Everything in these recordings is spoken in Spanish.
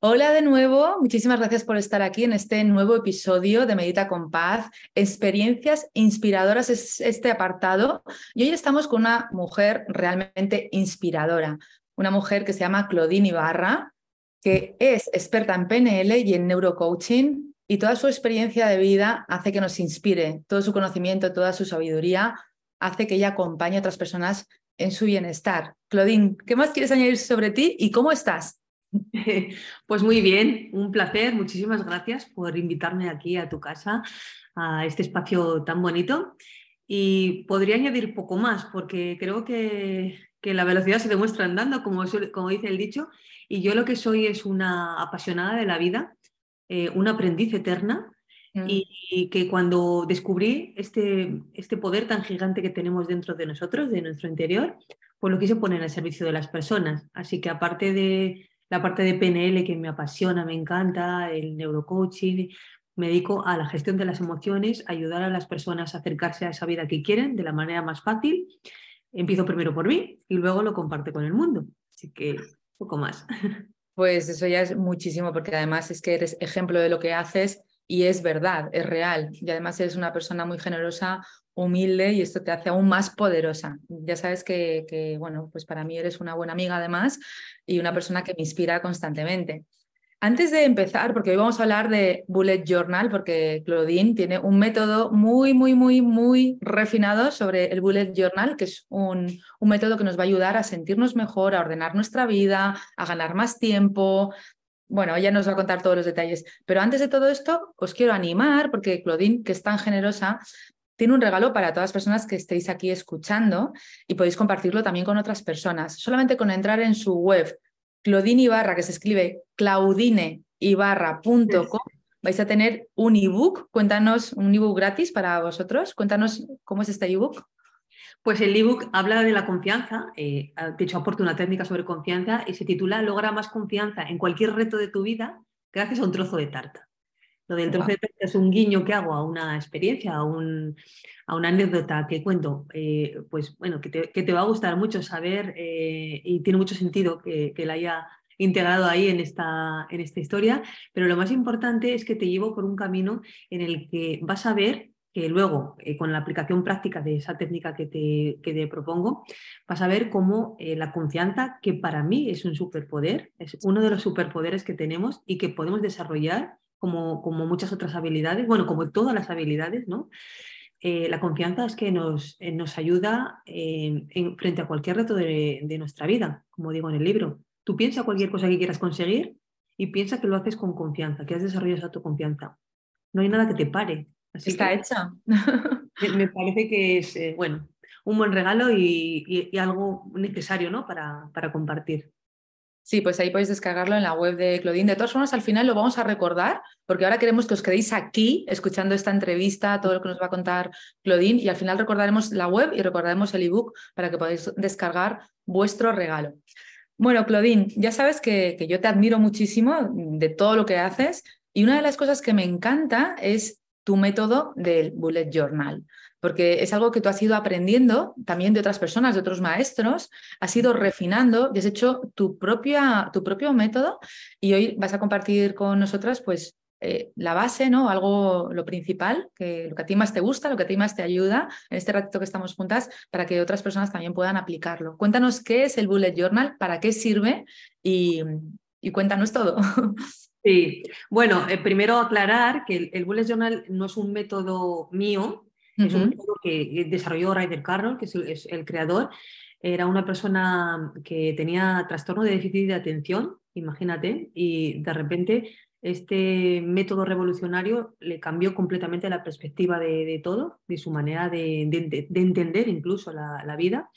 Hola de nuevo, muchísimas gracias por estar aquí en este nuevo episodio de Medita con Paz. Experiencias inspiradoras es este apartado y hoy estamos con una mujer realmente inspiradora, una mujer que se llama Claudine Ibarra, que es experta en PNL y en neurocoaching y toda su experiencia de vida hace que nos inspire, todo su conocimiento, toda su sabiduría hace que ella acompañe a otras personas en su bienestar. Claudine, ¿qué más quieres añadir sobre ti y cómo estás? Pues muy bien, un placer. Muchísimas gracias por invitarme aquí a tu casa, a este espacio tan bonito. Y podría añadir poco más, porque creo que, la velocidad se demuestra andando, como, como, dice el dicho, y yo lo que soy es una apasionada de la vida, eh, una aprendiz eterna, mm. y, que cuando descubrí este, este poder tan gigante que tenemos dentro de nosotros, de nuestro interior, pues lo quise poner al servicio de las personas. Así que aparte de la parte de PNL que me apasiona, me encanta, el neurocoaching. Me dedico a la gestión de las emociones, ayudar a las personas a acercarse a esa vida que quieren de la manera más fácil. Empiezo primero por mí y luego lo comparto con el mundo. Así que poco más. Pues eso ya es muchísimo, porque además es que eres ejemplo de lo que haces y es verdad, es real. Y además eres una persona muy generosa, humilde y esto te hace aún más poderosa. Ya sabes que, bueno, pues para mí eres una buena amiga además y una persona que me inspira constantemente. Antes de empezar, porque hoy vamos a hablar de Bullet Journal, porque Claudine tiene un método muy, muy, muy, muy refinado sobre el Bullet Journal, que es un, un método que nos va a ayudar a sentirnos mejor, a ordenar nuestra vida, a ganar más tiempo, bueno, ella nos va a contar todos los detalles, pero antes de todo esto os quiero animar porque Claudine, que es tan generosa, tiene un regalo para todas las personas que estéis aquí escuchando y podéis compartirlo también con otras personas. Solamente con entrar en su web, Claudine Ibarra, que se escribe claudineibarra.com, vais a tener un ebook. Cuéntanos, un ebook gratis para vosotros. Cuéntanos cómo es este ebook. Pues el ebook habla de la confianza, eh, de hecho aporta una técnica sobre confianza y se titula Logra más confianza en cualquier reto de tu vida gracias a un trozo de tarta. Lo del trozo es un guiño que hago a una experiencia, a, un, a una anécdota que cuento, eh, pues bueno, que te, que te, va a gustar mucho saber eh, y tiene mucho sentido que, que la haya integrado ahí en esta, en esta historia, pero lo más importante es que te llevo por un camino en el que vas a ver que luego, eh, con la aplicación práctica de esa técnica que te, que te propongo, vas a ver cómo la confianza, que para mí es un superpoder, es uno de los superpoderes que tenemos y que podemos desarrollar como, como muchas otras habilidades, bueno, como todas las habilidades, ¿no? Eh, la confianza es que nos, eh, nos ayuda en, frente a cualquier reto de, de, nuestra vida, como digo en el libro. Tú piensa cualquier cosa que quieras conseguir y piensa que lo haces con confianza, que has desarrollado esa tu confianza. No hay nada que te pare. Así Está hecha. Me, parece que es, eh, bueno, un buen regalo y, y, y algo necesario ¿no? para, para compartir. Sí, pues ahí podéis descargarlo en la web de Claudine. De todas formas, al final lo vamos a recordar, porque ahora queremos que os quedéis aquí escuchando esta entrevista, todo lo que nos va a contar Claudine, y al final recordaremos la web y recordaremos el ebook para que podáis descargar vuestro regalo. Bueno, Claudine, ya sabes que, que yo te admiro muchísimo de todo lo que haces, y una de las cosas que me encanta es tu método del bullet journal porque es algo que tú has ido aprendiendo también de otras personas, de otros maestros, has ido refinando y has hecho tu, propia, tu propio método y hoy vas a compartir con nosotras pues eh, la base, ¿no? Algo, lo principal, que lo que a ti más te gusta, lo que a ti más te ayuda en este ratito que estamos juntas para que otras personas también puedan aplicarlo. Cuéntanos qué es el Bullet Journal, para qué sirve y, cuéntanos todo. Sí, bueno, eh, primero aclarar que el, el Bullet Journal no es un método mío, Es un método que desarrolló Ryder Carroll, que es el, creador. Era una persona que tenía trastorno de déficit de atención, imagínate, y de repente este método revolucionario le cambió completamente la perspectiva de, todo, de su manera de, entender incluso la, vida,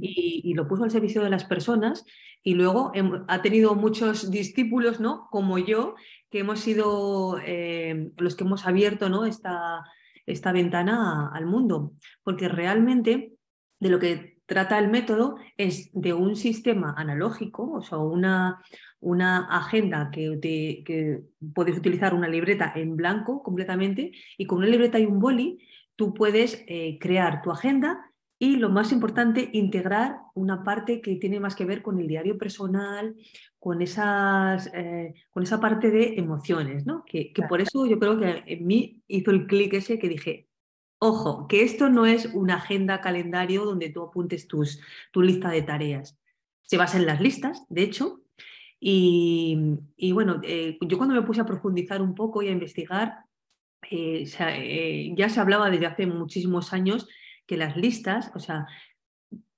y, lo puso al servicio de las personas. Y luego ha tenido muchos discípulos, ¿no? Como yo, que hemos sido eh, los que hemos abierto ¿no? esta, esta ventana al mundo, porque realmente de lo que trata el método es de un sistema analógico, o sea, una, una agenda que, que puedes utilizar una libreta en blanco completamente y con una libreta y un boli tú puedes eh, crear tu agenda y lo más importante, integrar una parte que tiene más que ver con el diario personal, con, esas, eh, con esa parte de emociones, ¿no? Que, por eso yo creo que en mí hizo el clic ese que dije, ojo, que esto no es una agenda calendario donde tú apuntes tus, tu lista de tareas. Se basa en las listas, de hecho, y, bueno, eh, yo cuando me puse a profundizar un poco y a investigar, eh, ya se hablaba desde hace muchísimos años que las listas, o sea,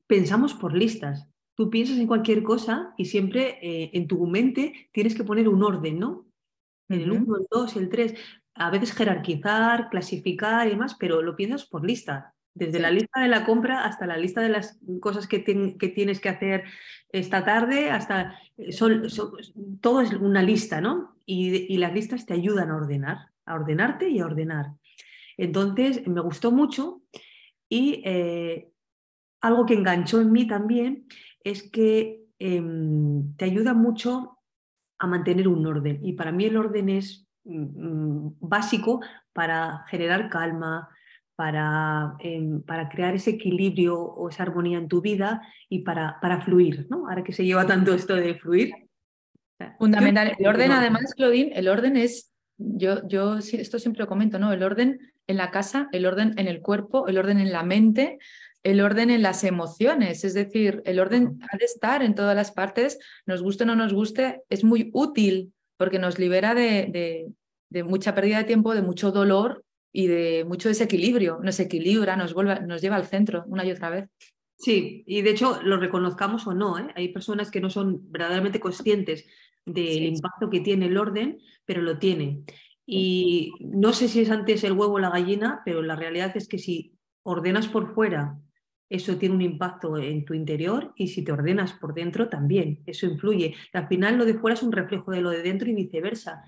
pensamos por listas. Tú piensas en cualquier cosa y siempre eh, en tu mente tienes que poner un orden, ¿no? En el 1, el 2, el 3. A veces jerarquizar, clasificar y demás, pero lo piensas por lista. Desde la lista de la compra hasta la lista de las cosas que, que tienes que hacer esta tarde, hasta. Eh, todo es una lista, ¿no? Y, y las listas te ayudan a ordenar, a ordenarte y a ordenar. Entonces, me gustó mucho y eh, algo que enganchó en mí también es que em, te ayuda mucho a mantener un orden. Y para mí el orden es mm, mm, básico para generar calma, para, em, para, crear ese equilibrio o esa armonía en tu vida y para, para fluir, ¿no? Ahora que se lleva tanto esto de fluir. Fundamental. El orden, además, Claudine, el orden es, yo, yo esto siempre lo comento, ¿no? El orden en la casa, el orden en el cuerpo, el orden en la mente, el orden en las emociones. Es decir, el orden ha de estar en todas las partes, nos guste o no nos guste, es muy útil porque nos libera de, mucha pérdida de tiempo, de mucho dolor y de mucho desequilibrio. Nos equilibra, nos, vuelve, nos lleva al centro una y otra vez. Sí, y de hecho lo reconozcamos o no, ¿eh? hay personas que no son verdaderamente conscientes del impacto que tiene el orden, pero lo tiene. Y no sé si es antes el huevo o la gallina, pero la realidad es que si ordenas por fuera, eso tiene un impacto en tu interior y si te ordenas por dentro también, eso influye. Al final lo de fuera es un reflejo de lo de dentro y viceversa.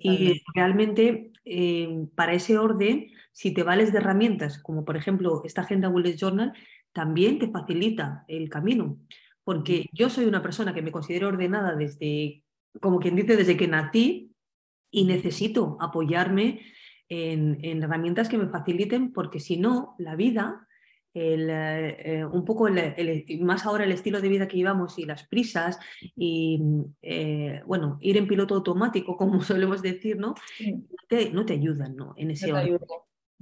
Y realmente eh, para ese orden, si te vales de herramientas, como por ejemplo esta agenda Bullet Journal, también te facilita el camino. Porque yo soy una persona que me considero ordenada desde, como quien dice, desde que nací, y necesito apoyarme en, herramientas que me faciliten porque si no, la vida, eh, eh, un poco más ahora el estilo de vida que llevamos y las prisas y eh, bueno, ir en piloto automático, como solemos decir, ¿no? no te ayudan ¿no? en ese no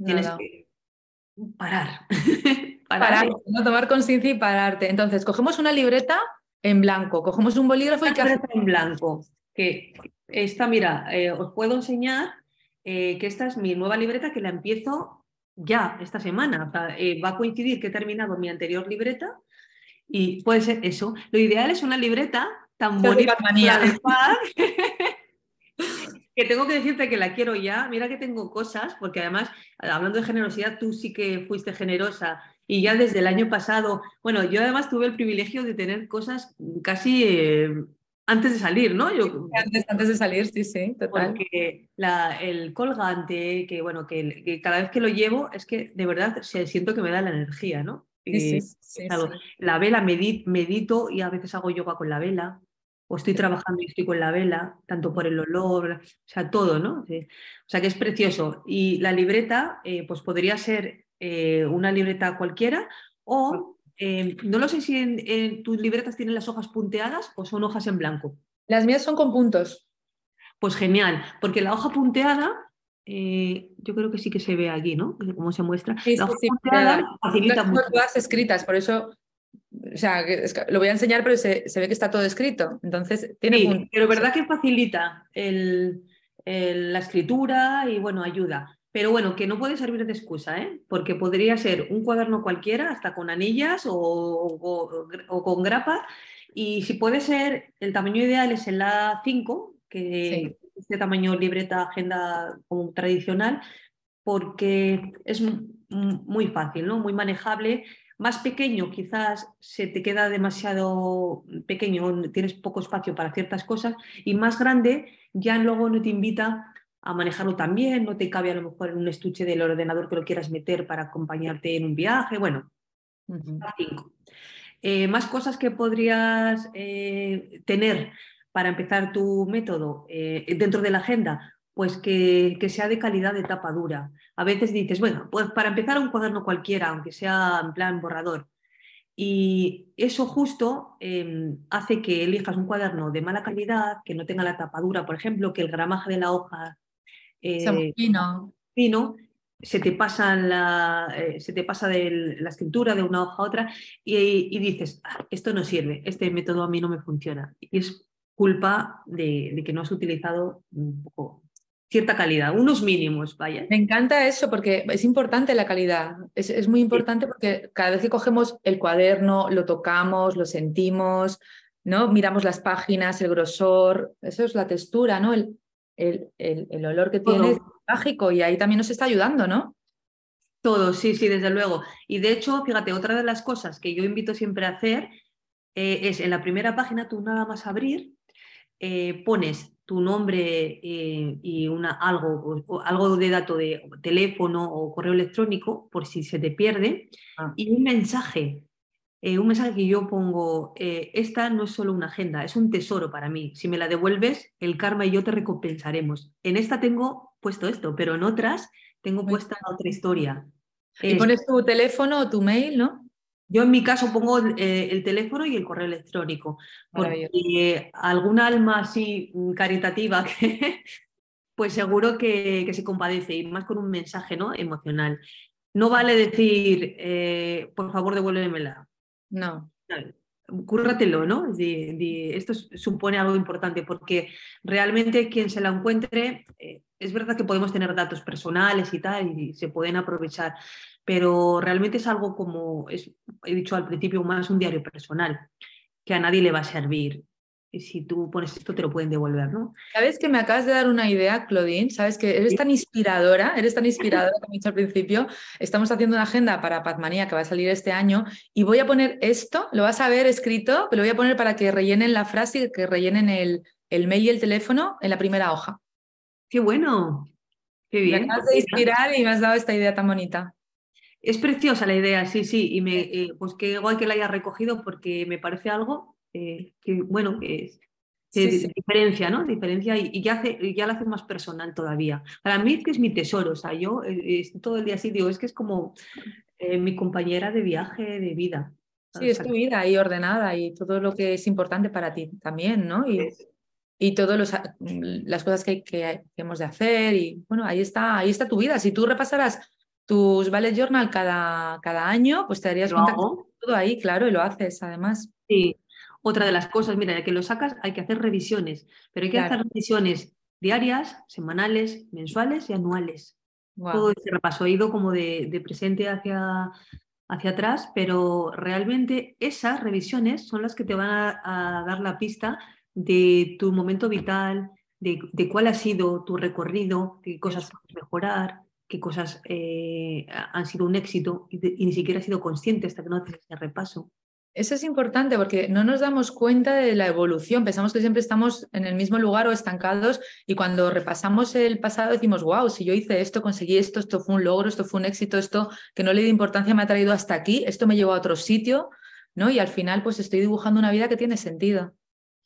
Tienes que parar. parar, no tomar conciencia y pararte. Entonces, cogemos una libreta en blanco, cogemos un bolígrafo y en blanco que esta, mira, eh, os puedo enseñar que esta es mi nueva libreta que la empiezo ya esta semana. Eh, va a coincidir que he terminado mi anterior libreta y puede ser eso. Lo ideal es una libreta tan bonita que tengo que decirte que la quiero ya. Mira que tengo cosas, porque además, hablando de generosidad, tú sí que fuiste generosa y ya desde el año pasado, bueno, yo además tuve el privilegio de tener cosas casi antes de salir, ¿no? Yo, antes, antes de salir, sí, sí, total. Porque el colgante, que bueno, que, cada vez que lo llevo es que de verdad se, siento que me da la energía, ¿no? Sí, sí, La vela medito y a veces hago yoga con la vela, o estoy trabajando y estoy con la vela, tanto por el olor, o sea, todo, ¿no? O sea, que es precioso. Y la libreta, eh, pues podría ser eh, una libreta cualquiera o Em, no lo sé si en, tus libretas tienen las hojas punteadas o son hojas en blanco. Las mías son con puntos. Pues genial, porque la hoja punteada, eh, yo creo que sí que se ve aquí, ¿no? Cómo se muestra. la hoja punteada facilita mucho. Todas escritas, por eso o sea, lo voy a enseñar, pero se, ve que está todo escrito. Entonces, tiene sí, Pero verdad que facilita la escritura y bueno, ayuda. Pero bueno, que no puede servir de excusa, ¿eh? porque podría ser un cuaderno cualquiera, hasta con anillas o, con grapa, y si puede ser, el tamaño ideal es el A5, que este tamaño libreta, agenda como tradicional, porque es muy fácil, ¿no? muy manejable. Más pequeño quizás se te queda demasiado pequeño, tienes poco espacio para ciertas cosas, y más grande ya luego no te invita a manejarlo también, no te cabe a lo mejor en un estuche del ordenador que lo quieras meter para acompañarte en un viaje, bueno, eh, más cosas que podrías eh, tener para empezar tu método eh, dentro de la agenda, pues que, sea de calidad de tapa dura. A veces dices, bueno, pues para empezar un cuaderno cualquiera, aunque sea en plan borrador. Y eso justo em, hace que elijas un cuaderno de mala calidad, que no tenga la tapadura, por ejemplo, que el gramaje de la hoja eh, se te pasa la, eh, se te pasa de la escritura de una hoja a otra y, dices, ah, esto no sirve, este método a mí no me funciona. Y es culpa de, que no has utilizado un poco cierta calidad, unos mínimos, vaya. Me encanta eso porque es importante la calidad, es, muy importante porque cada vez que cogemos el cuaderno, lo tocamos, lo sentimos, ¿no? Miramos las páginas, el grosor, eso es la textura, ¿no? El, el, el, olor que tiene es mágico y ahí también nos está ayudando, ¿no? Todo, sí, sí, desde luego. Y de hecho, fíjate, otra de las cosas que yo invito siempre a hacer eh, es en la primera página tú nada más abrir eh, pones tu nombre eh, y una, algo, algo de dato de teléfono o correo electrónico por si se te pierde ah. y un mensaje. Eh, un mensaje que yo pongo, esta no es solo una agenda, es un tesoro para mí. Si me la devuelves, el karma y yo te recompensaremos. En esta tengo puesto esto, pero en otras tengo puesta otra historia. Y pones tu teléfono o tu mail, ¿no? Yo en mi caso pongo eh, el teléfono y el correo electrónico, porque alguna alma así caritativa que, pues seguro que, se compadece y más con un mensaje ¿no? emocional. No vale decir, eh, por favor, devuélvemela. No. Cúrratelo, ¿no? esto supone algo importante porque realmente quien se la encuentre, eh, es verdad que podemos tener datos personales y tal y se pueden aprovechar, pero realmente es algo como, es, he dicho al principio, más un diario personal, que a nadie le va a servir. Y si tú pones esto, te lo pueden devolver, ¿no? Sabes que me acabas de dar una idea, Claudine. Sabes que eres tan inspiradora, eres tan inspiradora, como he dicho al principio. Estamos haciendo una agenda para Pazmanía que va a salir este año y voy a poner esto, lo vas a ver escrito, pero lo voy a poner para que rellenen la frase y que rellenen el, el mail y el teléfono en la primera hoja. ¡Qué bueno! ¡Qué bien! Me acabas de inspirar y me has dado esta idea tan bonita. Es preciosa la idea, sí, sí, y me, eh, pues que igual que la haya recogido porque me parece algo eh, que, bueno, que, diferencia, ¿no? Diferencia y, ya, hace, ya la hace más personal todavía. Para mí es que es mi tesoro, o sea, yo eh, todo el día así digo, es que es como mi compañera de viaje de vida. Sí, es tu vida ahí ordenada y todo lo que es importante para ti también, ¿no? Y, y todas las cosas que, que, hemos de hacer y bueno, ahí está, ahí está tu vida. Si tú repasarás tus Ballet Journal cada, cada año, pues te darías cuenta que todo ahí, claro, y lo haces además. Sí, otra de las cosas, mira, ya que lo sacas hay que hacer revisiones, pero hay que hacer revisiones diarias, semanales, mensuales y anuales. Todo ese repaso ha ido como de, presente hacia, hacia atrás, pero realmente esas revisiones son las que te van a, dar la pista de tu momento vital, de, de, cuál ha sido tu recorrido, qué cosas puedes mejorar, qué cosas eh, han sido un éxito y, ni siquiera has sido consciente hasta que no haces ese repaso. Eso es importante porque no nos damos cuenta de la evolución. Pensamos que siempre estamos en el mismo lugar o estancados y cuando repasamos el pasado decimos, wow, si yo hice esto, conseguí esto, esto fue un logro, esto fue un éxito, esto que no le di importancia me ha traído hasta aquí, esto me llevó a otro sitio, ¿no? Y al final pues estoy dibujando una vida que tiene sentido.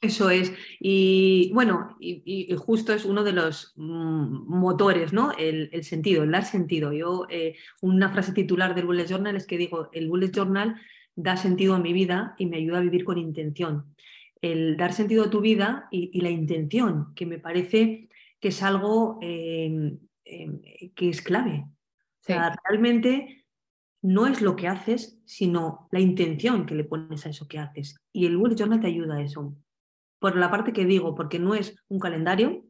Eso es. Y bueno, y, justo es uno de los mm, motores, ¿no? El, sentido, el dar sentido. Yo, eh, una frase titular del Bullet Journal es que digo, el Bullet Journal da sentido a mi vida y me ayuda a vivir con intención. El dar sentido a tu vida y, la intención, que me parece que es algo em, em, que es clave. O sea, realmente no es lo que haces, sino la intención que le pones a eso que haces. Y el Bullet Journal te ayuda a eso por la parte que digo, porque no es un calendario,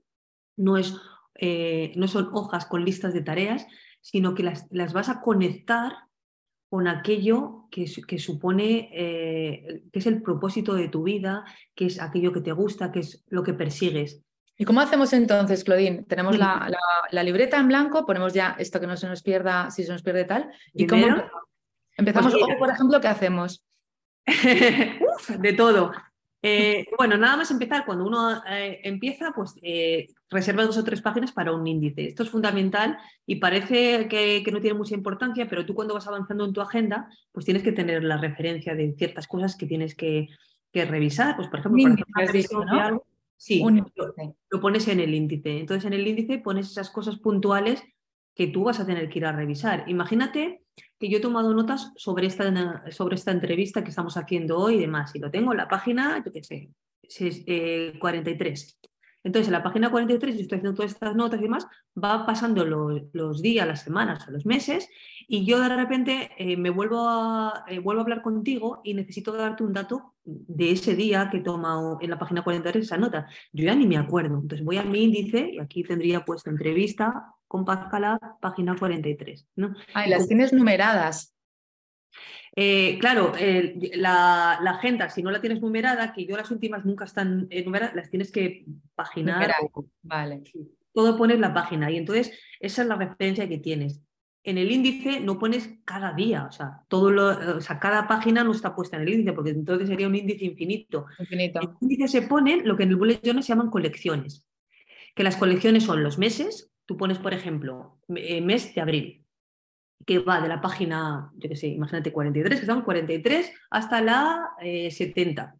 no es eh, no son hojas con listas de tareas, sino que las, las vas a conectar con aquello que, que supone, eh, que es el propósito de tu vida, que es aquello que te gusta, que es lo que persigues. ¿Y cómo hacemos entonces, Claudine? Tenemos la, la, libreta en blanco, ponemos ya esto que no se nos pierda, si se nos pierde tal. ¿Y cómo empezamos? Pues por ejemplo, ¿qué hacemos? Uf, de todo. Eh, bueno, nada más empezar, cuando uno eh, empieza, pues eh, reserva dos o tres páginas para un índice. Esto es fundamental y parece que, no tiene mucha importancia, pero tú cuando vas avanzando en tu agenda, pues tienes que tener la referencia de ciertas cosas que tienes que, revisar. Pues, por ejemplo, algo, sí, lo, pones en el índice. Entonces, en el índice pones esas cosas puntuales que tú vas a tener que ir a revisar. Imagínate que yo he tomado notas sobre esta, sobre esta entrevista que estamos haciendo hoy y demás, y lo tengo en la página, yo qué sé, 43. Eh, Entonces, en la página 43, yo estoy haciendo todas estas notas y demás, va pasando los, días, las semanas o los meses, y yo de repente eh, me vuelvo a, eh, vuelvo a hablar contigo y necesito darte un dato de ese día que he tomado en la página 43 esa nota. Yo ya ni me acuerdo. Entonces voy a mi índice y aquí tendría puesto entrevista con página 43. ¿no? Ah, y las tienes numeradas. Eh, claro, la, agenda, si no la tienes numerada, que yo las últimas nunca están eh, numeradas, las tienes que paginar. Vale. Todo pones la página y entonces esa es la referencia que tienes. En el índice no pones cada día, o sea, todo lo, o sea, cada página no está puesta en el índice, porque entonces sería un índice infinito. infinito. En el índice se ponen lo que en el bullet journal se llaman colecciones, que las colecciones son los meses, Tú pones, por ejemplo, eh, mes de abril, que va de la página, yo qué sé, imagínate 43, que son 43 hasta la 70. Eh,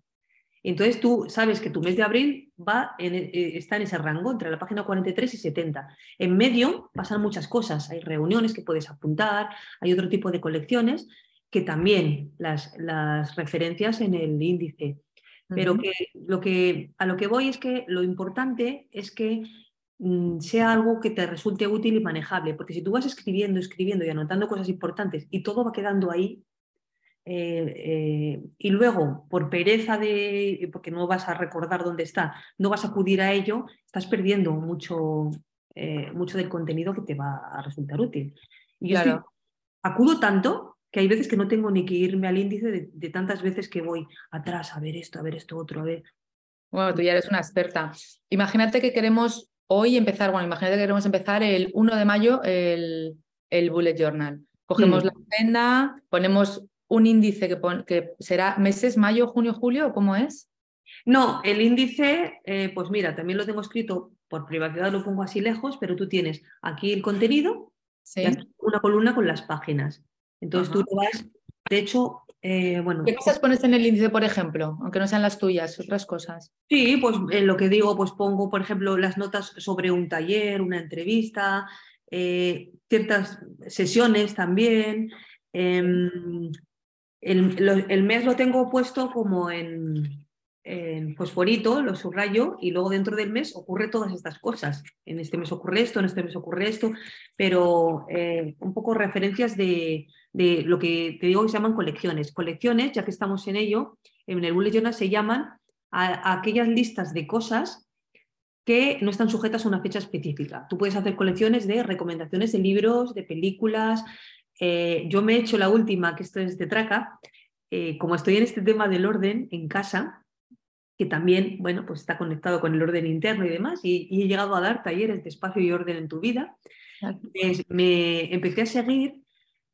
Entonces tú sabes que tu mes de abril va eh, está en ese rango, entre la página 43 y 70. En medio pasan muchas cosas, hay reuniones que puedes apuntar, hay otro tipo de colecciones que también las, las referencias en el índice. Pero que, lo que a lo que voy es que lo importante es que sea algo que te resulte útil y manejable, porque si tú vas escribiendo, escribiendo y anotando cosas importantes y todo va quedando ahí, eh, eh, y luego por pereza de, porque no vas a recordar dónde está, no vas a acudir a ello, estás perdiendo mucho, eh, mucho del contenido que te va a resultar útil. Y yo acudo tanto que hay veces que no tengo ni que irme al índice de, de, tantas veces que voy atrás a ver esto, a ver esto otro, a ver. Bueno, tú ya eres una experta. Imagínate que queremos hoy empezar, bueno, imagínate que queremos empezar el 1 de mayo el, el bullet journal. Cogemos mm. la agenda, ponemos un índice que, que, será meses, mayo, junio, julio, ¿cómo es? No, el índice, eh, pues mira, también lo tengo escrito por privacidad, lo pongo así lejos, pero tú tienes aquí el contenido, ¿Sí? una columna con las páginas. Entonces tú lo vas, de hecho, eh, bueno, ¿Qué cosas pones en el índice, por ejemplo? Aunque no sean las tuyas, otras cosas. Sí, pues en lo que digo, pues pongo, por ejemplo, las notas sobre un taller, una entrevista, eh, ciertas sesiones también. Em, el, mes lo tengo puesto como en, en fosforito, lo subrayo y luego dentro del mes ocurre todas estas cosas. En este mes ocurre esto, en este mes ocurre esto, pero eh, un poco referencias de, de lo que te digo que se llaman colecciones. Colecciones, ya que estamos en ello, en el Bullet Journal se llaman a, aquellas listas de cosas que no están sujetas a una fecha específica. Tú puedes hacer colecciones de recomendaciones de libros, de películas. Eh, yo me he hecho la última, que esto es de Traca, eh, como estoy en este tema del orden en casa, que también, bueno, pues está conectado con el orden interno y demás, y, he llegado a dar talleres de espacio y orden en tu vida, me empecé a seguir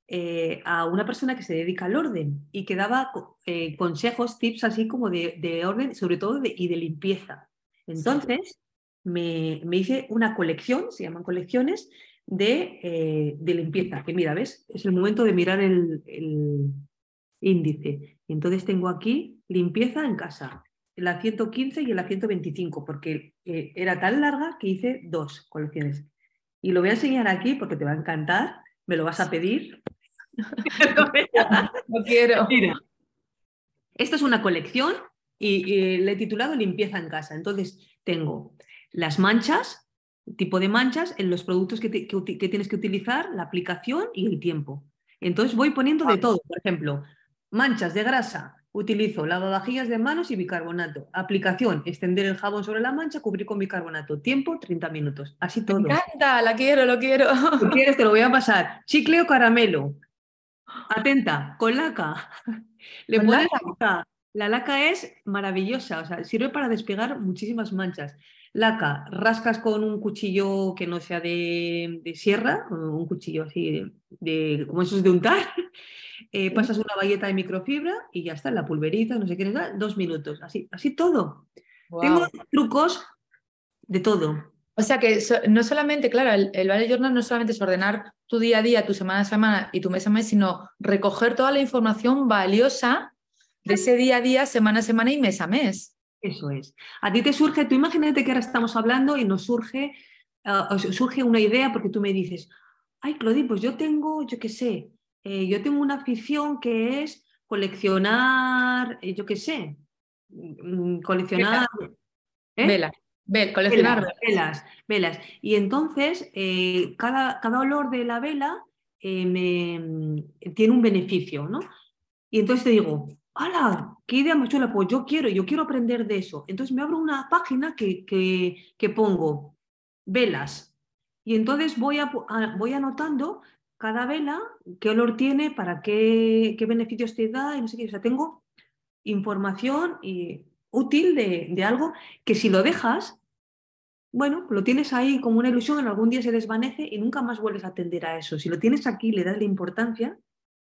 eh, a una persona que se dedica al orden y que daba eh, consejos, tips así como de, orden, sobre todo de, y de limpieza. Entonces, me, hice una colección, se llaman colecciones, de, eh, de, limpieza. Que mira, ¿ves? Es el momento de mirar el, el índice. Entonces tengo aquí limpieza en casa, la 115 y la 125, porque era tan larga que hice dos colecciones. Y lo voy a enseñar aquí porque te va a encantar, me lo vas a pedir. no quiero. Mira, esto es una colección y, le he titulado Limpieza en casa. Entonces tengo las manchas, tipo de manchas, en los productos que, tienes que utilizar, la aplicación y el tiempo. Entonces voy poniendo de todo, por ejemplo, manchas de grasa Utilizo lavavajillas de manos y bicarbonato. Aplicación, extender el jabón sobre la mancha, cubrir con bicarbonato. Tiempo, 30 minutos. Así todo. Me encanta, la quiero, lo quiero. Si quieres, te lo voy a pasar. Chicle o caramelo. Atenta, con laca. Le ¿Con pones laca? laca. La laca es maravillosa, o sea, sirve para despegar muchísimas manchas. Laca, rascas con un cuchillo que no sea de, de sierra, un cuchillo así de, de- como esos de untar. Eh, pasas una bayeta de microfibra y ya está, la pulveriza, no sé qué, dos minutos, así, así todo. Tengo trucos de todo. O sea que so- no solamente, claro, el, el Bullet Journal no solamente es ordenar tu día a día, tu semana a semana y tu mes a mes, sino recoger toda la información valiosa de ese día a día, semana a semana y mes a mes. Eso es. A ti te surge, tú imagínate que ahora estamos hablando y nos surge, ah, surge una idea porque tú me dices, ay, Claudie, pues yo tengo, yo qué sé, eh, yo tengo una afición que es coleccionar, eh, yo qué sé, mm, coleccionar ¿eh? Vela, vel, coleccionar velas, velas. Y entonces, eh, cada, cada olor de la vela eh, me, tiene un beneficio, ¿no? Y entonces te digo, ¡hala! ¡Qué idea más chula! Pues yo quiero, yo quiero aprender de eso. Entonces me abro una página que, que, que pongo velas. Y entonces voy, a- voy anotando cada vela, qué olor tiene, para qué, qué beneficios te da, y no sé qué. O sea, tengo información y, útil de, de algo que si lo dejas, bueno, lo tienes ahí como una ilusión, en algún día se desvanece y nunca más vuelves a atender a eso. Si lo tienes aquí, le das la importancia,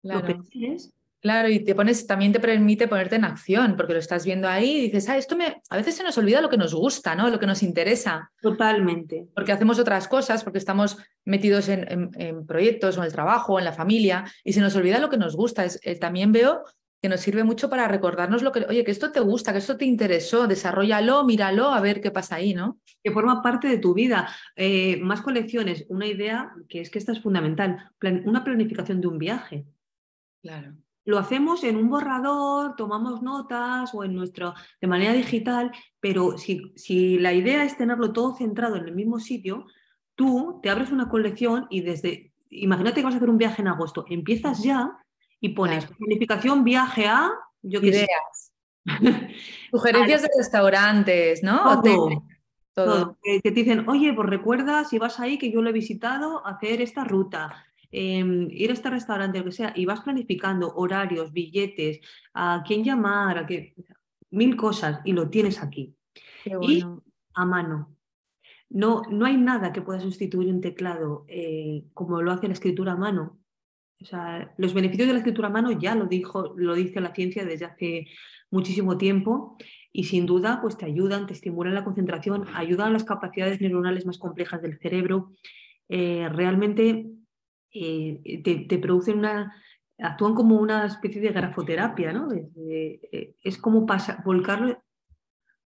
lo Claro. persigues, Claro, y te pones, también te permite ponerte en acción, porque lo estás viendo ahí y dices, ah, esto me. A veces se nos olvida lo que nos gusta, ¿no? Lo que nos interesa, totalmente. porque hacemos otras cosas, porque estamos metidos en, en- en proyectos o en el trabajo, o en la familia, y se nos olvida lo que nos gusta. Es, eh, también veo que nos sirve mucho para recordarnos lo que, oye, que esto te gusta, que esto te interesó, desarrollalo, míralo, a ver qué pasa ahí, ¿no? que forma parte de tu vida. Eh, más colecciones, una idea que es que esta es fundamental, plan- una planificación de un viaje. Claro. Lo hacemos en un borrador, tomamos notas o en nuestro, de manera digital, pero si, si la idea es tenerlo todo centrado en el mismo sitio, tú te abres una colección y desde, imagínate que vas a hacer un viaje en agosto, empiezas ya y pones Claro. planificación viaje a, yo qué sé, Ideas. Sugerencias de restaurantes, ¿no? todo, todo. todo. Que, te dicen, oye, pues recuerda si vas ahí que yo lo he visitado, hacer esta ruta, em, ir a este restaurante, lo que sea, y vas planificando horarios, billetes, a quién llamar, a qué, mil cosas, y lo tienes aquí, Qué Y- a mano. No, no hay nada que pueda sustituir un teclado eh, como lo hace la escritura a mano. O sea, los beneficios de la escritura a mano ya lo dijo, lo dice la ciencia desde hace muchísimo tiempo y sin duda pues te ayudan, te estimulan la concentración, ayudan a las capacidades neuronales más complejas del cerebro, eh, realmente eh, te, te producen una, actúan como una especie de grafoterapia, ¿no? Eh, es como pasa- volcar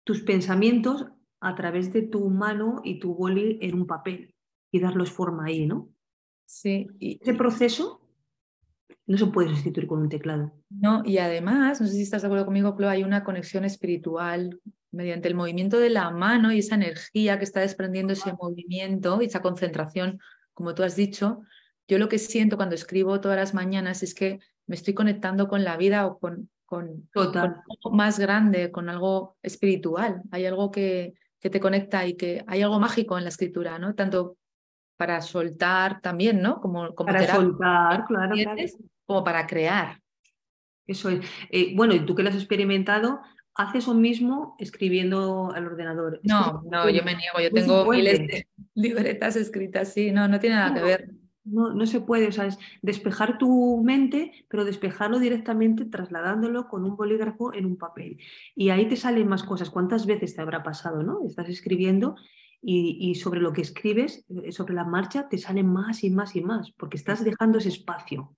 tus pensamientos a través de tu mano y tu boli en un papel y darlos forma ahí, ¿no? Sí, y, Ese proceso no se puede sustituir con un teclado. No, y además, no sé si estás de acuerdo conmigo, Clo, hay una conexión espiritual mediante el movimiento de la mano y esa energía que está desprendiendo ese movimiento y esa concentración, como tú has dicho. Yo lo que siento cuando escribo todas las mañanas es que me estoy conectando con la vida o con, con, con algo más grande, con algo espiritual. Hay algo que, que te conecta y que hay algo mágico en la escritura, ¿no? Tanto para soltar también, ¿no? Como, como Para terapia, soltar, claro, como para crear. Eso es. Eh, bueno, y tú que lo has experimentado, haces lo mismo escribiendo al ordenador. No, no, yo me niego, yo tengo miles de libretas escritas, sí, no, no tiene nada que ver. No, no se puede, o sea, es despejar tu mente, pero despejarlo directamente trasladándolo con un bolígrafo en un papel. Y ahí te salen más cosas. ¿Cuántas veces te habrá pasado, no? Estás escribiendo y, y sobre lo que escribes, eh, sobre la marcha, te salen más y más y más, porque estás dejando ese espacio.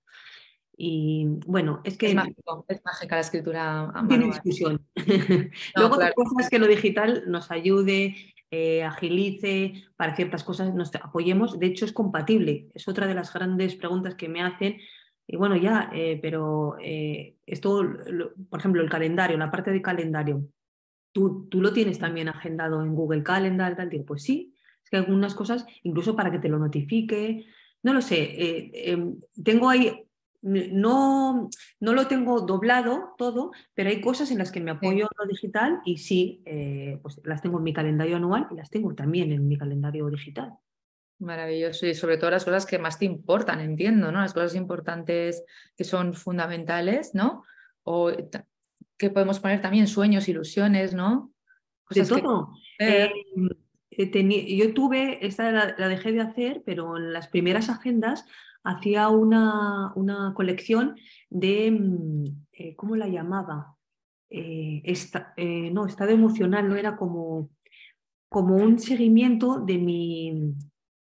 Y bueno, es que Es mágico, es mágica la escritura tiene manual. discusión. No, Luego claro. otra cosa es que lo digital nos ayude, eh, agilice, para ciertas cosas nos apoyemos. De hecho, es compatible. Es otra de las grandes preguntas que me hacen. Y bueno, ya, eh, pero eh, esto, lo- por ejemplo, el calendario, la parte de calendario, ¿tú, tú lo tienes también agendado en Google Calendar, tal? Digo, pues sí, es que algunas cosas, incluso para que te lo notifique, no lo sé, eh, em, tengo ahí no, no lo tengo doblado todo, pero hay cosas en las que me apoyo en lo digital y sí, eh, pues las tengo en mi calendario anual y las tengo también en mi calendario digital. Maravilloso y sobre todo las cosas que más te importan, entiendo, ¿no? Las cosas importantes que son fundamentales, ¿no? O que podemos poner también sueños, ilusiones, ¿no? de todo. Eh, yo tuve, esta la, dejé de hacer, pero en las primeras agendas hacía una, una colección de, mm, eh, ¿cómo la llamaba? Eh, no, estado emocional, no era como, como un seguimiento de mi,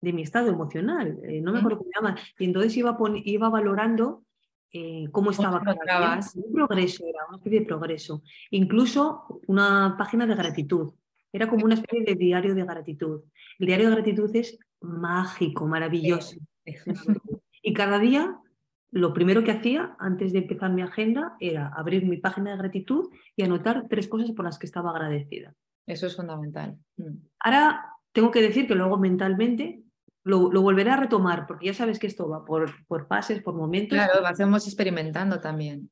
de mi estado emocional, no me acuerdo cómo se llama, y entonces iba, iba valorando cómo estaba cada día. Un progreso, era una especie de progreso. Incluso una página de gratitud. Era como una especie de diario de gratitud. El diario de gratitud es mágico, maravilloso. Y cada día, lo primero que hacía antes de empezar mi agenda era abrir mi página de gratitud y anotar tres cosas por las que estaba agradecida. Eso es fundamental. Mm. Ahora tengo que decir que luego mentalmente lo, volveré a retomar, porque ya sabes que esto va por, por pases, por momentos. Claro, lo hacemos experimentando también.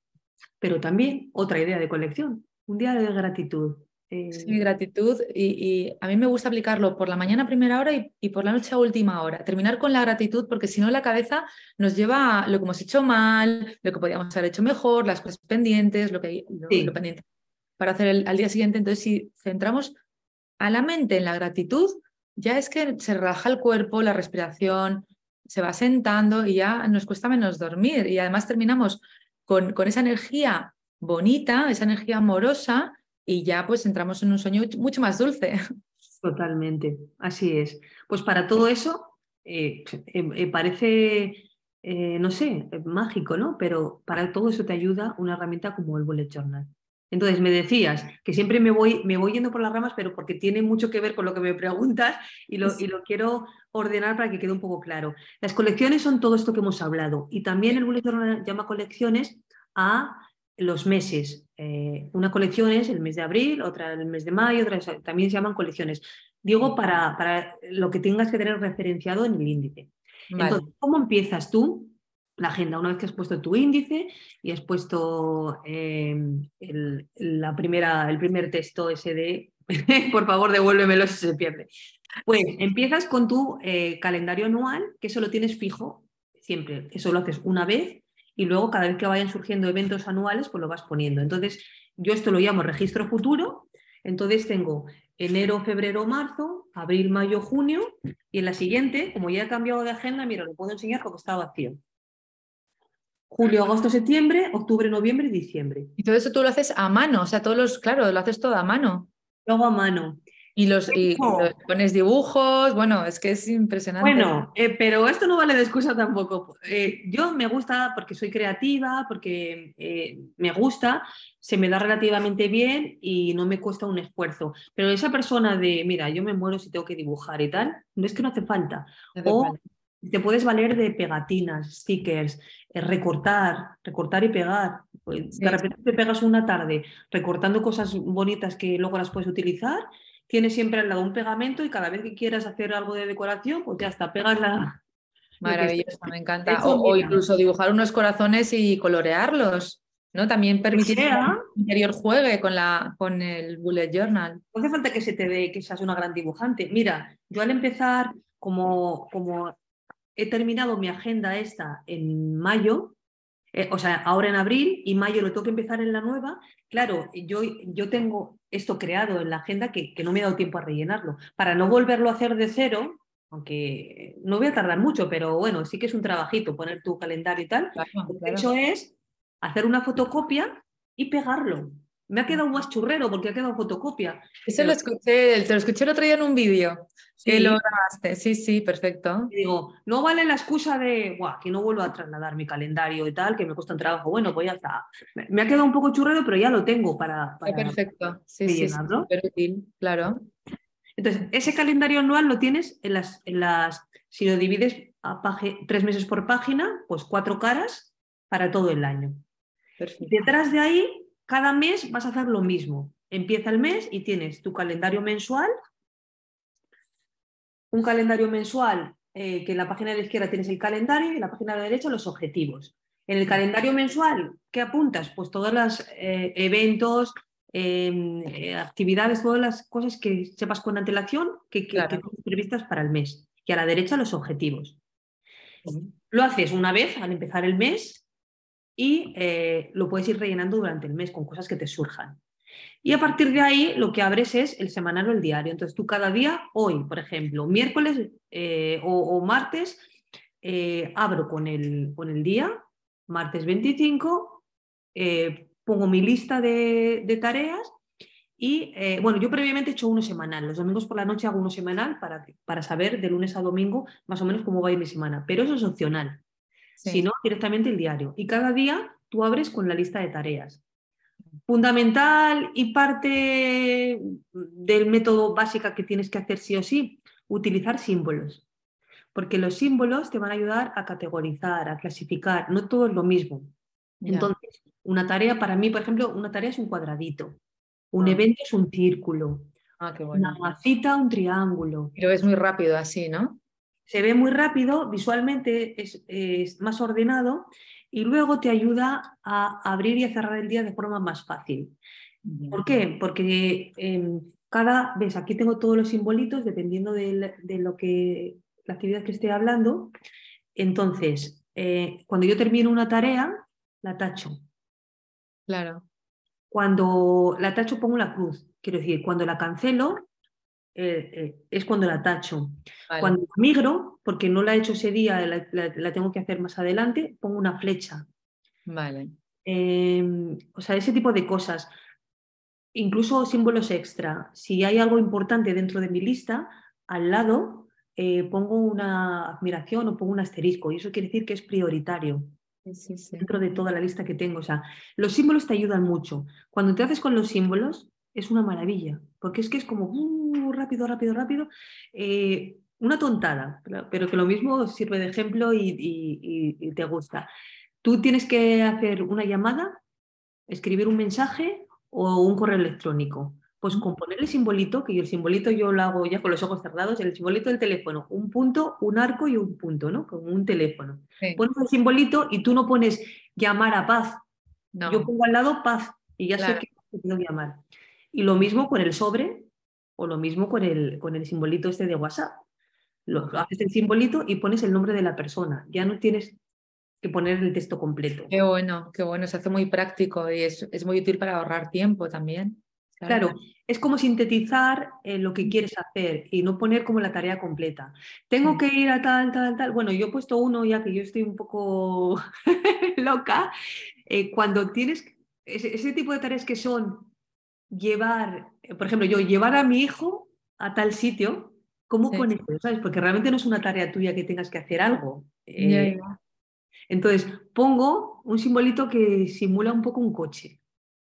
Pero también otra idea de colección, un día de gratitud. Eh, sí, gratitud y, a mí me gusta aplicarlo por la mañana a primera hora y, por la noche a última hora. Terminar con la gratitud porque si no la cabeza nos lleva a lo que hemos hecho mal, lo que podíamos haber hecho mejor, las cosas pendientes, lo que hay pendiente para hacer al día siguiente. Entonces, si centramos a la mente en la gratitud, ya es que se relaja el cuerpo, la respiración, se va sentando y ya nos cuesta menos dormir. Y además terminamos con, esa energía bonita, esa energía amorosa y ya pues entramos en un sueño mucho más dulce. Totalmente, así es. Pues para todo eso eh, eh, eh, parece, no sé, mágico, ¿no? Pero para todo eso te ayuda una herramienta como el Bullet Journal. Entonces me decías que siempre me voy, me voy yendo por las ramas, pero porque tiene mucho que ver con lo que me preguntas y lo, y lo quiero ordenar para que quede un poco claro. Las colecciones son todo esto que hemos hablado y también el Bullet Journal llama colecciones a los meses. Eh, una colección es el mes de abril, otra el mes de mayo, otra también se llaman colecciones. Digo para, para, lo que tengas que tener referenciado en el índice. Entonces, ¿cómo empiezas tú la agenda? Una vez que has puesto tu índice y has puesto em, el, la primera, el primer texto ese de, por favor, devuélvemelo si se pierde. Pues empiezas con tu eh, calendario anual, que eso lo tienes fijo siempre. Eso lo haces una vez y luego cada vez que vayan surgiendo eventos anuales, pues lo vas poniendo. Entonces, yo esto lo llamo registro futuro. Entonces tengo enero, febrero, marzo, abril, mayo, junio y en la siguiente, como ya he cambiado de agenda, mira, lo puedo enseñar porque está vacío. Julio, agosto, septiembre, octubre, noviembre y diciembre. Y todo eso tú lo haces a mano, o sea, todos los, claro, lo haces todo a mano. Lo hago a mano. Y los, pones dibujos, bueno, es que es impresionante. Bueno, eh, pero esto no vale de excusa tampoco. Eh, yo me gusta porque soy creativa, porque eh, me gusta, se me da relativamente bien y no me cuesta un esfuerzo. Pero esa persona de, mira, yo me muero si tengo que dibujar y tal, no es que no hace falta. o te puedes valer de pegatinas, stickers, recortar, recortar y pegar. Pues, de repente te pegas una tarde recortando cosas bonitas que luego las puedes utilizar tienes siempre al lado un pegamento y cada vez que quieras hacer algo de decoración, pues ya está, pegas la... Maravilloso, me encanta. O, incluso dibujar unos corazones y colorearlos, ¿no? También permitir que el interior juegue con, la, con el bullet journal. No hace falta que se te dé que seas una gran dibujante. Mira, yo al empezar, como, como he terminado mi agenda esta en mayo, eh, o sea, ahora en abril y mayo lo tengo que empezar en la nueva, claro, yo, yo tengo esto creado en la agenda que, no me he dado tiempo a rellenarlo. Para no volverlo a hacer de cero, aunque no voy a tardar mucho, pero bueno, sí que es un trabajito poner tu calendario y tal. lo que he hecho es hacer una fotocopia y pegarlo. Me ha quedado más churrero porque ha quedado fotocopia. Eso lo escuché, te lo escuché el otro día en un vídeo. Que lo grabaste, sí, sí, perfecto. digo, no vale la excusa de, Buah, que no vuelvo a trasladar mi calendario y tal, que me cuesta un trabajo. Bueno, pues ya está. Me, ha quedado un poco churrero, pero ya lo tengo para. para perfecto, sí, sí, sí claro. Entonces, ese calendario anual lo tienes en las, en las si lo divides a tres meses por página, pues cuatro caras para todo el año. Detrás de ahí cada mes vas a hacer lo mismo. Empieza el mes y tienes tu calendario mensual, un calendario mensual eh, que en la página de la izquierda tienes el calendario y en la página de la derecha los objetivos. En el calendario mensual, ¿qué apuntas? Pues todos los eh, eventos, em, eh, actividades, todas las cosas que sepas con antelación que, que, tienes previstas para el mes. Y a la derecha los objetivos. Lo haces una vez al empezar el mes y eh, lo puedes ir rellenando durante el mes con cosas que te surjan. Y a partir de ahí lo que abres es el semanal o el diario. Entonces tú cada día, hoy, por ejemplo, miércoles o, martes, abro con el, con el día martes 25, eh, pongo mi lista de, tareas y, eh, bueno, yo previamente he hecho uno semanal. Los domingos por la noche hago uno semanal para, para saber de lunes a domingo más o menos cómo va a ir mi semana. Pero eso es opcional. Si no, directamente el diario. Y cada día tú abres con la lista de tareas. Fundamental y parte del método básica que tienes que hacer sí o sí, utilizar símbolos porque los símbolos te van a ayudar a categorizar, a clasificar, no todo es lo mismo. Entonces, una tarea para mí, por ejemplo, una tarea es un cuadradito, un ah. evento es un círculo, ah, qué bueno. una cita un triángulo. Pero es muy rápido así, ¿no? Se ve muy rápido, visualmente es, más ordenado y luego te ayuda a abrir y a cerrar el día de forma más fácil. ¿Por qué? Porque em, cada vez aquí tengo todos los simbolitos dependiendo de, lo que la actividad que estoy hablando. Entonces, eh, cuando yo termino una tarea, la tacho. Claro. Cuando la tacho pongo la cruz. Quiero decir, cuando la cancelo, eh, eh, es cuando la tacho. Cuando migro, porque no la he hecho ese día, la, tengo que hacer más adelante, pongo una flecha. Vale. Em, o sea, ese tipo de cosas. Incluso símbolos extra. Si hay algo importante dentro de mi lista, al lado eh, pongo una admiración o pongo un asterisco y eso quiere decir que es prioritario dentro de toda la lista que tengo. O sea, los símbolos te ayudan mucho. Cuando te haces con los símbolos es una maravilla, porque es que es como uh, rápido, rápido, rápido. Eh, una tontada, pero que lo mismo sirve de ejemplo y te gusta. Tú tienes que hacer una llamada, escribir un mensaje o un correo electrónico. Pues con poner el simbolito, que el simbolito yo lo hago ya con los ojos cerrados, el simbolito del teléfono, un punto, un arco y un punto, ¿no? Como un teléfono. Pones el simbolito y tú no pones llamar a paz. Yo pongo al lado paz y ya sé que que llamar. Y lo mismo con el sobre o lo mismo con el, con el simbolito este de WhatsApp. Lo, haces el simbolito y pones el nombre de la persona. Ya no tienes que poner el texto completo. Qué bueno, qué bueno. Se hace muy práctico y es, es muy útil para ahorrar tiempo también. Claro, es como sintetizar eh, lo que quieres hacer y no poner como la tarea completa. Tengo que ir a tal, tal, tal. Bueno, yo he puesto uno ya que yo estoy un poco loca. Eh, cuando tienes ese, tipo de tareas que son llevar, eh, por ejemplo, yo llevar a mi hijo a tal sitio, ¿cómo con eso? ¿Sabes? Porque realmente no es una tarea tuya que tengas que hacer algo. Entonces, pongo un simbolito que simula un poco un coche.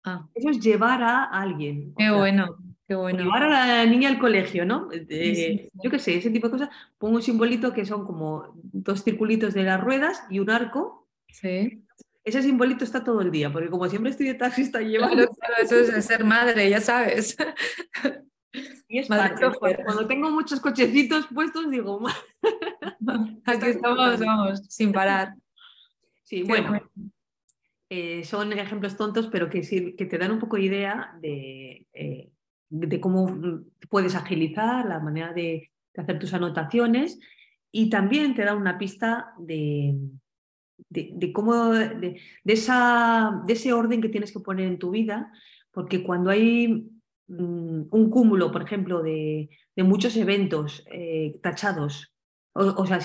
Ah. Eso es llevar a alguien. Qué bueno, qué bueno. Llevar a la niña al colegio, ¿no? Yo qué sé, ese tipo de cosas. Pongo un simbolito que son como dos circulitos de las ruedas y un arco. Sí. Ese simbolito está todo el día, porque como siempre estoy de taxista llevando... eso es ser madre, ya sabes. Y es parte, cuando tengo muchos cochecitos puestos, digo, aquí estamos, vamos, sin parar. Sí, bueno, eh, son ejemplos tontos, pero que, que te dan un poco idea de, eh, de cómo mm, puedes agilizar la manera de, hacer tus anotaciones y también te da una pista de, de, cómo, de, esa, de ese orden que tienes que poner en tu vida, porque cuando hay mm, un cúmulo, por ejemplo, de, muchos eventos eh, tachados, o, sea,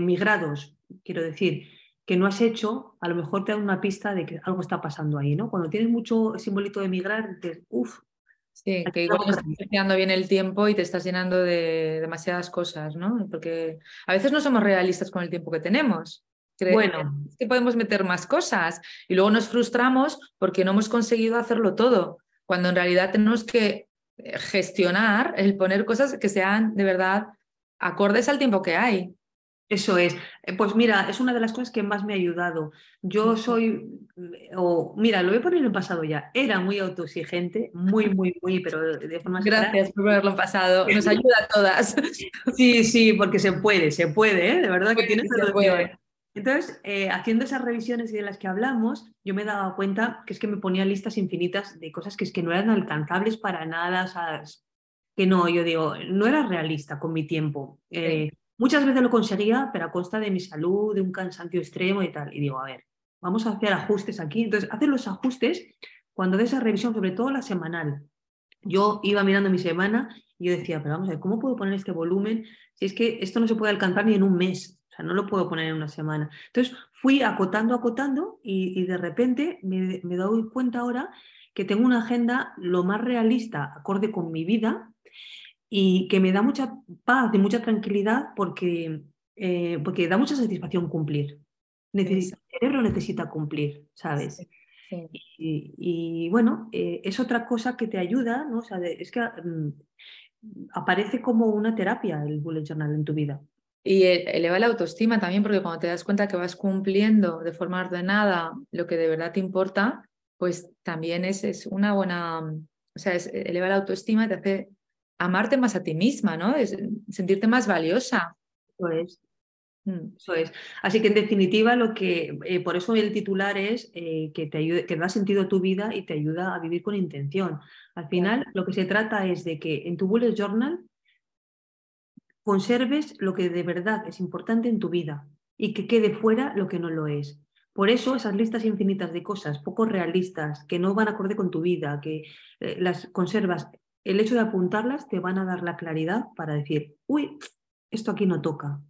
migrados, quiero decir, que no has hecho, a lo mejor te da una pista de que algo está pasando ahí, ¿no? Cuando tienes mucho simbolito de migrar, dices, uff. Sí, que igual estás llenando bien el tiempo y te estás llenando de demasiadas cosas, ¿no? Porque a veces no somos realistas con el tiempo que tenemos. Bueno, es que podemos meter más cosas y luego nos frustramos porque no hemos conseguido hacerlo todo, cuando en realidad tenemos que eh, gestionar el poner cosas que sean de verdad acordes al tiempo que hay. Eso es. Eh, pues mira, es una de las cosas que más me ha ayudado. Yo soy, mm, o mira, lo voy a poner en pasado ya. Era muy autoexigente, muy, muy, muy, pero de forma. Gracias por haberlo pasado. Nos ayuda a todas. Sí, sí, porque se puede, se puede, ¿eh? de verdad que tienes se puede. Entonces, eh, haciendo esas revisiones de las que hablamos, yo me dado cuenta que es que me ponía listas infinitas de cosas que es que no eran alcanzables para nada, que no, yo digo, no era realista con mi tiempo. Eh, muchas veces lo conseguía, pero a costa de mi salud, de un cansancio extremo y tal. Y digo, a ver, vamos a hacer ajustes aquí. Entonces, hacer los ajustes cuando de esa revisión, sobre todo la semanal. Yo iba mirando mi semana y yo decía, pero vamos a ver, ¿cómo puedo poner este volumen si es que esto no se puede alcanzar ni en un mes? O sea, no lo puedo poner en una semana. Entonces fui acotando, acotando y, de repente me, doy cuenta ahora que tengo una agenda lo más realista, acorde con mi vida y que me da mucha paz y mucha tranquilidad porque, eh, porque da mucha satisfacción cumplir. el cerebro necesita cumplir, ¿sabes? Y, bueno, eh, es otra cosa que te ayuda, ¿no? O sea, es que mm, aparece como una terapia el bullet journal en tu vida. Y e, eleva la autoestima también, porque cuando te das cuenta que vas cumpliendo de forma ordenada lo que de verdad te importa, pues también es, es una buena, o sea, es, eleva la autoestima y te hace amarte más a ti misma, ¿no? Es, sentirte más valiosa. Pues, eso es. Así que en definitiva, lo que eh, por eso el titular es eh, que te ayude, que da sentido a tu vida y te ayuda a vivir con intención. Al final, lo que se trata es de que en tu bullet journal conserves lo que de verdad es importante en tu vida y que quede fuera lo que no lo es. Por eso esas listas infinitas de cosas poco realistas, que no van acorde con tu vida, que eh, las conservas, el hecho de apuntarlas te van a dar la claridad para decir, uy, esto aquí no toca.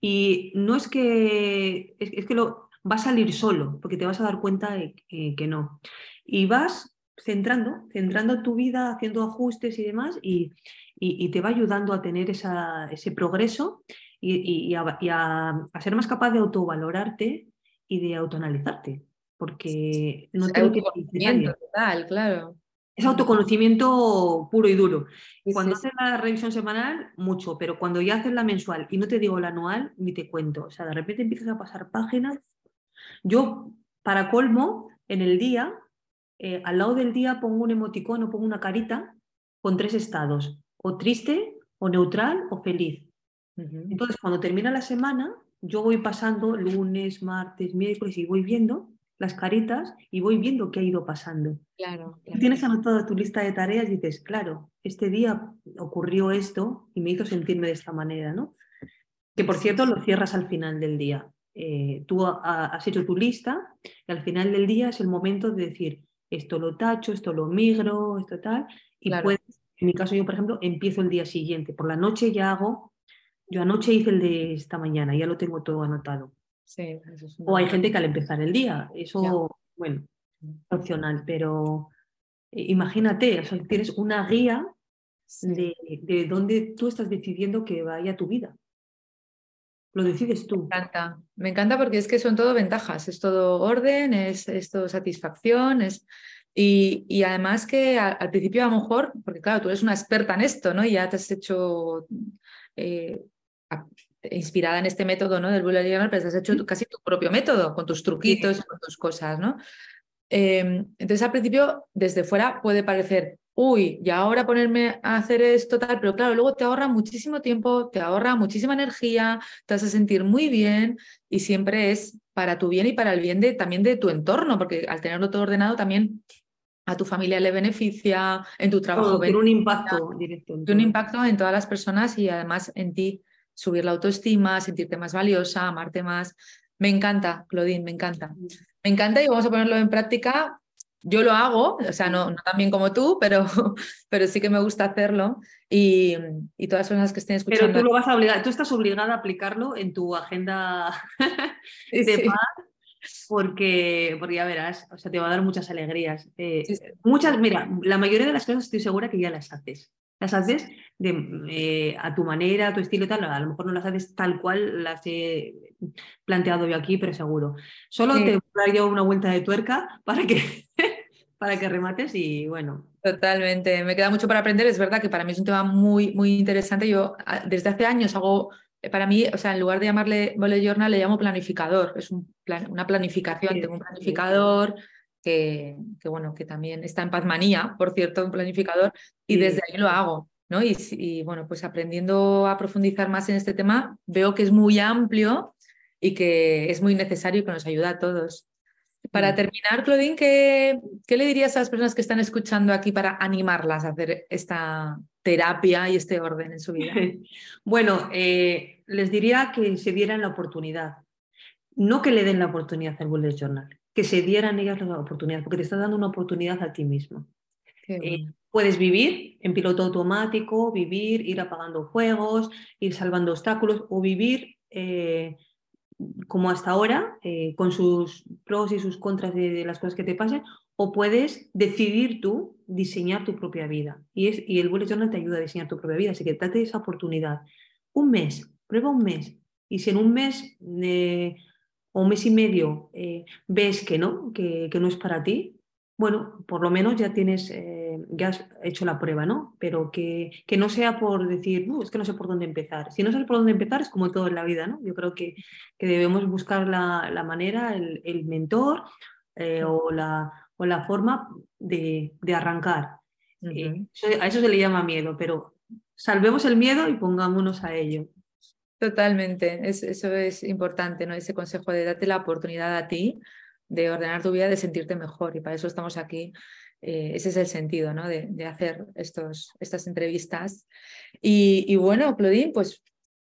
Y no es que, es, que lo, va a salir solo, porque te vas a dar cuenta de que, no. Y vas centrando, centrando tu vida, haciendo ajustes y demás, y, y, te va ayudando a tener esa, ese progreso y, a, ser más capaz de autovalorarte y de autoanalizarte, porque no tengo que total, claro. Es autoconocimiento puro y duro. Cuando haces la revisión semanal, mucho, pero cuando ya haces la mensual y no te digo la anual, ni te cuento. O sea, de repente empiezas a pasar páginas. Yo, para colmo, en el día, eh, al lado del día pongo un emoticono, pongo una carita con tres estados o triste, o neutral, o feliz. Entonces, cuando termina la semana, yo voy pasando lunes, martes, miércoles y voy viendo las caritas y voy viendo qué ha ido pasando. Claro, Tienes anotada tu lista de tareas y dices, claro, este día ocurrió esto y me hizo sentirme de esta manera, ¿no? Que por cierto lo cierras al final del día. Eh, tú has hecho tu lista y al final del día es el momento de decir, esto lo tacho, esto lo migro, esto tal, y puedes en mi caso, yo, por ejemplo, empiezo el día siguiente. Por la noche ya hago, yo anoche hice el de esta mañana, ya lo tengo todo anotado. Sí, o hay gente que al empezar el día, eso, bueno, opcional, pero eh, imagínate, tienes una guía de, de dónde tú estás decidiendo que vaya tu vida. Lo decides tú. Me encanta, me encanta porque es que son todo ventajas, es todo orden, es, es todo satisfacción, es y, además que al, principio a lo mejor, porque claro, tú eres una experta en esto, ¿no? Y ya te has hecho eh, inspirada en este método, ¿no? Del bullet journal, pero te has hecho casi tu propio método, con tus truquitos, con tus cosas, ¿no? Em, entonces al principio, desde fuera puede parecer, uy, y ahora ponerme a hacer esto tal, pero claro, luego te ahorra muchísimo tiempo, te ahorra muchísima energía, te vas a sentir muy bien y siempre es para tu bien y para el bien de, también de tu entorno, porque al tenerlo todo ordenado también a tu familia le beneficia, en tu trabajo. tiene un impacto directo. Tiene un impacto en todas las personas y además en ti subir la autoestima, sentirte más valiosa, amarte más. Me encanta, Claudine, me encanta. Me encanta y vamos a ponerlo en práctica. Yo lo hago, o sea, no, no tan bien como tú, pero, pero sí que me gusta hacerlo. Y, y todas las personas que estén escuchando. Pero tú lo vas a obligar, tú estás obligada a aplicarlo en tu agenda de paz porque, porque ya verás, o sea, te va a dar muchas alegrías. Eh, muchas, mira, la mayoría de las cosas estoy segura que ya las haces. Las haces de, eh, a tu manera, a tu estilo y tal. A lo mejor no las haces tal cual las he planteado yo aquí, pero seguro. Solo te voy a dar una vuelta de tuerca para que, para que remates y bueno. Totalmente, me queda mucho para aprender. Es verdad que para mí es un tema muy, muy interesante. Yo ah, desde hace años hago para mí, o sea, en lugar de llamarle bullet journal, le llamo planificador. Es un una planificación. Tengo un planificador que, que, bueno, que también está en Pazmanía, por cierto, un planificador, y desde ahí lo hago. ¿no? Y, bueno, pues aprendiendo a profundizar más en este tema, veo que es muy amplio y que es muy necesario y que nos ayuda a todos. Para terminar, Claudine, ¿qué, ¿qué, le dirías a las personas que están escuchando aquí para animarlas a hacer esta terapia y este orden en su vida? bueno, eh, les diría que se dieran la oportunidad. No que le den la oportunidad al Bullet Journal, que se dieran ellas la oportunidad, porque te estás dando una oportunidad a ti mismo. Eh, puedes vivir en piloto automático, vivir, ir apagando juegos, ir salvando obstáculos o vivir eh, como hasta ahora, eh, con sus pros y sus contras de, las cosas que te pasen, o puedes decidir tú diseñar tu propia vida. Y, es, y el bullet journal te ayuda a diseñar tu propia vida, así que date esa oportunidad. Un mes, prueba un mes. Y si en un mes o un mes y medio ves que no, que, que, no es para ti, bueno, por lo menos ya tienes, eh, ya has hecho la prueba, ¿no? Pero que, que no sea por decir, es que no sé por dónde empezar. Si no sabes por dónde empezar, es como todo en la vida, ¿no? Yo creo que, que debemos buscar la, la manera, el, el mentor eh, o, la, o la forma de, de arrancar. Eh, a eso se le llama miedo, pero salvemos el miedo y pongámonos a ello. Totalmente, eso es importante, ¿no? Ese consejo de date la oportunidad a ti de ordenar tu vida, de sentirte mejor. Y para eso estamos aquí. Eh, ese es el sentido ¿no? de, hacer estos, estas entrevistas. Y, bueno, Claudine, pues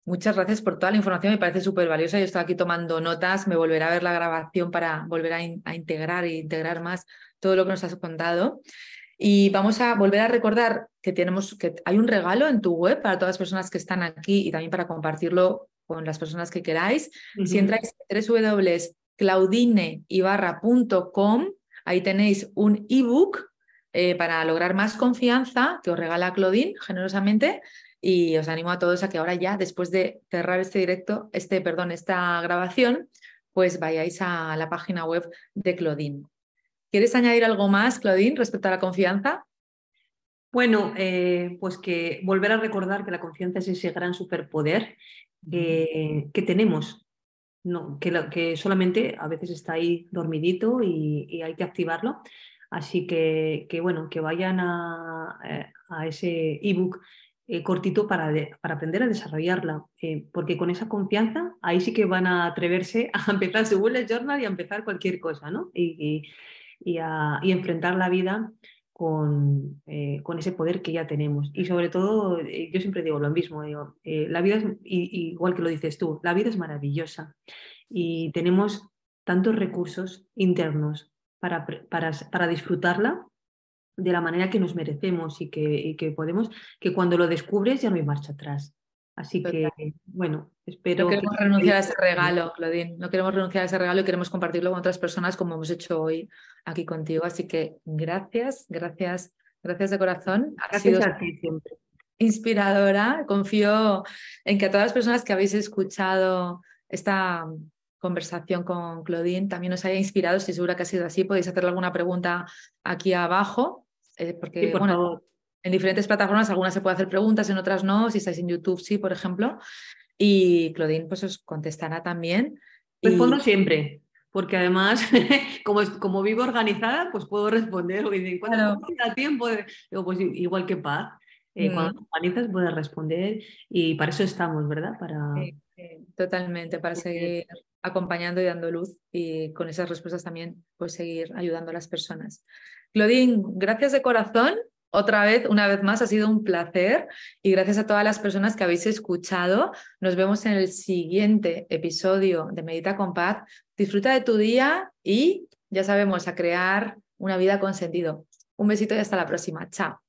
muchas gracias por toda la información. Me parece súper valiosa. Yo estoy aquí tomando notas. Me volveré a ver la grabación para volver a, integrar e integrar más todo lo que nos has contado. Y vamos a volver a recordar que tenemos que hay un regalo en tu web para todas las personas que están aquí y también para compartirlo con las personas que queráis. Si entráis en www claudineibarra.com. Ahí tenéis un ebook eh, para lograr más confianza que os regala Claudine generosamente. Y os animo a todos a que ahora ya, después de cerrar este directo, este, perdón, esta grabación, pues vayáis a la página web de Claudine. ¿Quieres añadir algo más, Claudine, respecto a la confianza? Bueno, eh, pues que volver a recordar que la confianza es ese gran superpoder que tenemos no, que, que, solamente a veces está ahí dormidito y, hay que activarlo. Así que, que, bueno, que vayan a, eh, a ese ebook eh, cortito para, para, aprender a desarrollarla, eh, porque con esa confianza ahí sí que van a atreverse a empezar su bullet journal y a empezar cualquier cosa, ¿no? Y, y, a, y enfrentar la vida con, eh, con, ese poder que ya tenemos. Y sobre todo, yo siempre digo lo mismo, digo, la vida es, igual que lo dices tú, la vida es maravillosa y tenemos tantos recursos internos para, para, para disfrutarla de la manera que nos merecemos y que, y que podemos, que cuando lo descubres ya no hay marcha atrás. Así que, bueno, espero. No queremos renunciar a ese regalo, Claudine. No queremos renunciar a ese regalo y queremos compartirlo con otras personas como hemos hecho hoy aquí contigo. Así que gracias, gracias, gracias de corazón. Gracias a ti siempre. Inspiradora. Confío en que a todas las personas que habéis escuchado esta conversación con Claudine también os haya inspirado. Estoy segura que ha sido así. Podéis hacerle alguna pregunta aquí abajo. Eh, porque, bueno, en diferentes plataformas, algunas se puede hacer preguntas, en otras no. Si estáis en YouTube, sí, por ejemplo. Y Claudine pues os contestará también. Respondo siempre, porque además, como, como vivo organizada, pues puedo responder. Dicen, ¿cuándo da tiempo? Digo, pues igual que Paz. Eh, cuando mm. organizas puedes responder y para eso estamos, ¿verdad? Para... totalmente, para seguir acompañando y dando luz y con esas respuestas también pues seguir ayudando a las personas. Claudine, gracias de corazón otra vez, una vez más, ha sido un placer y gracias a todas las personas que habéis escuchado. Nos vemos en el siguiente episodio de Medita con Paz. Disfruta de tu día y ya sabemos, a crear una vida con sentido. Un besito y hasta la próxima. Chao.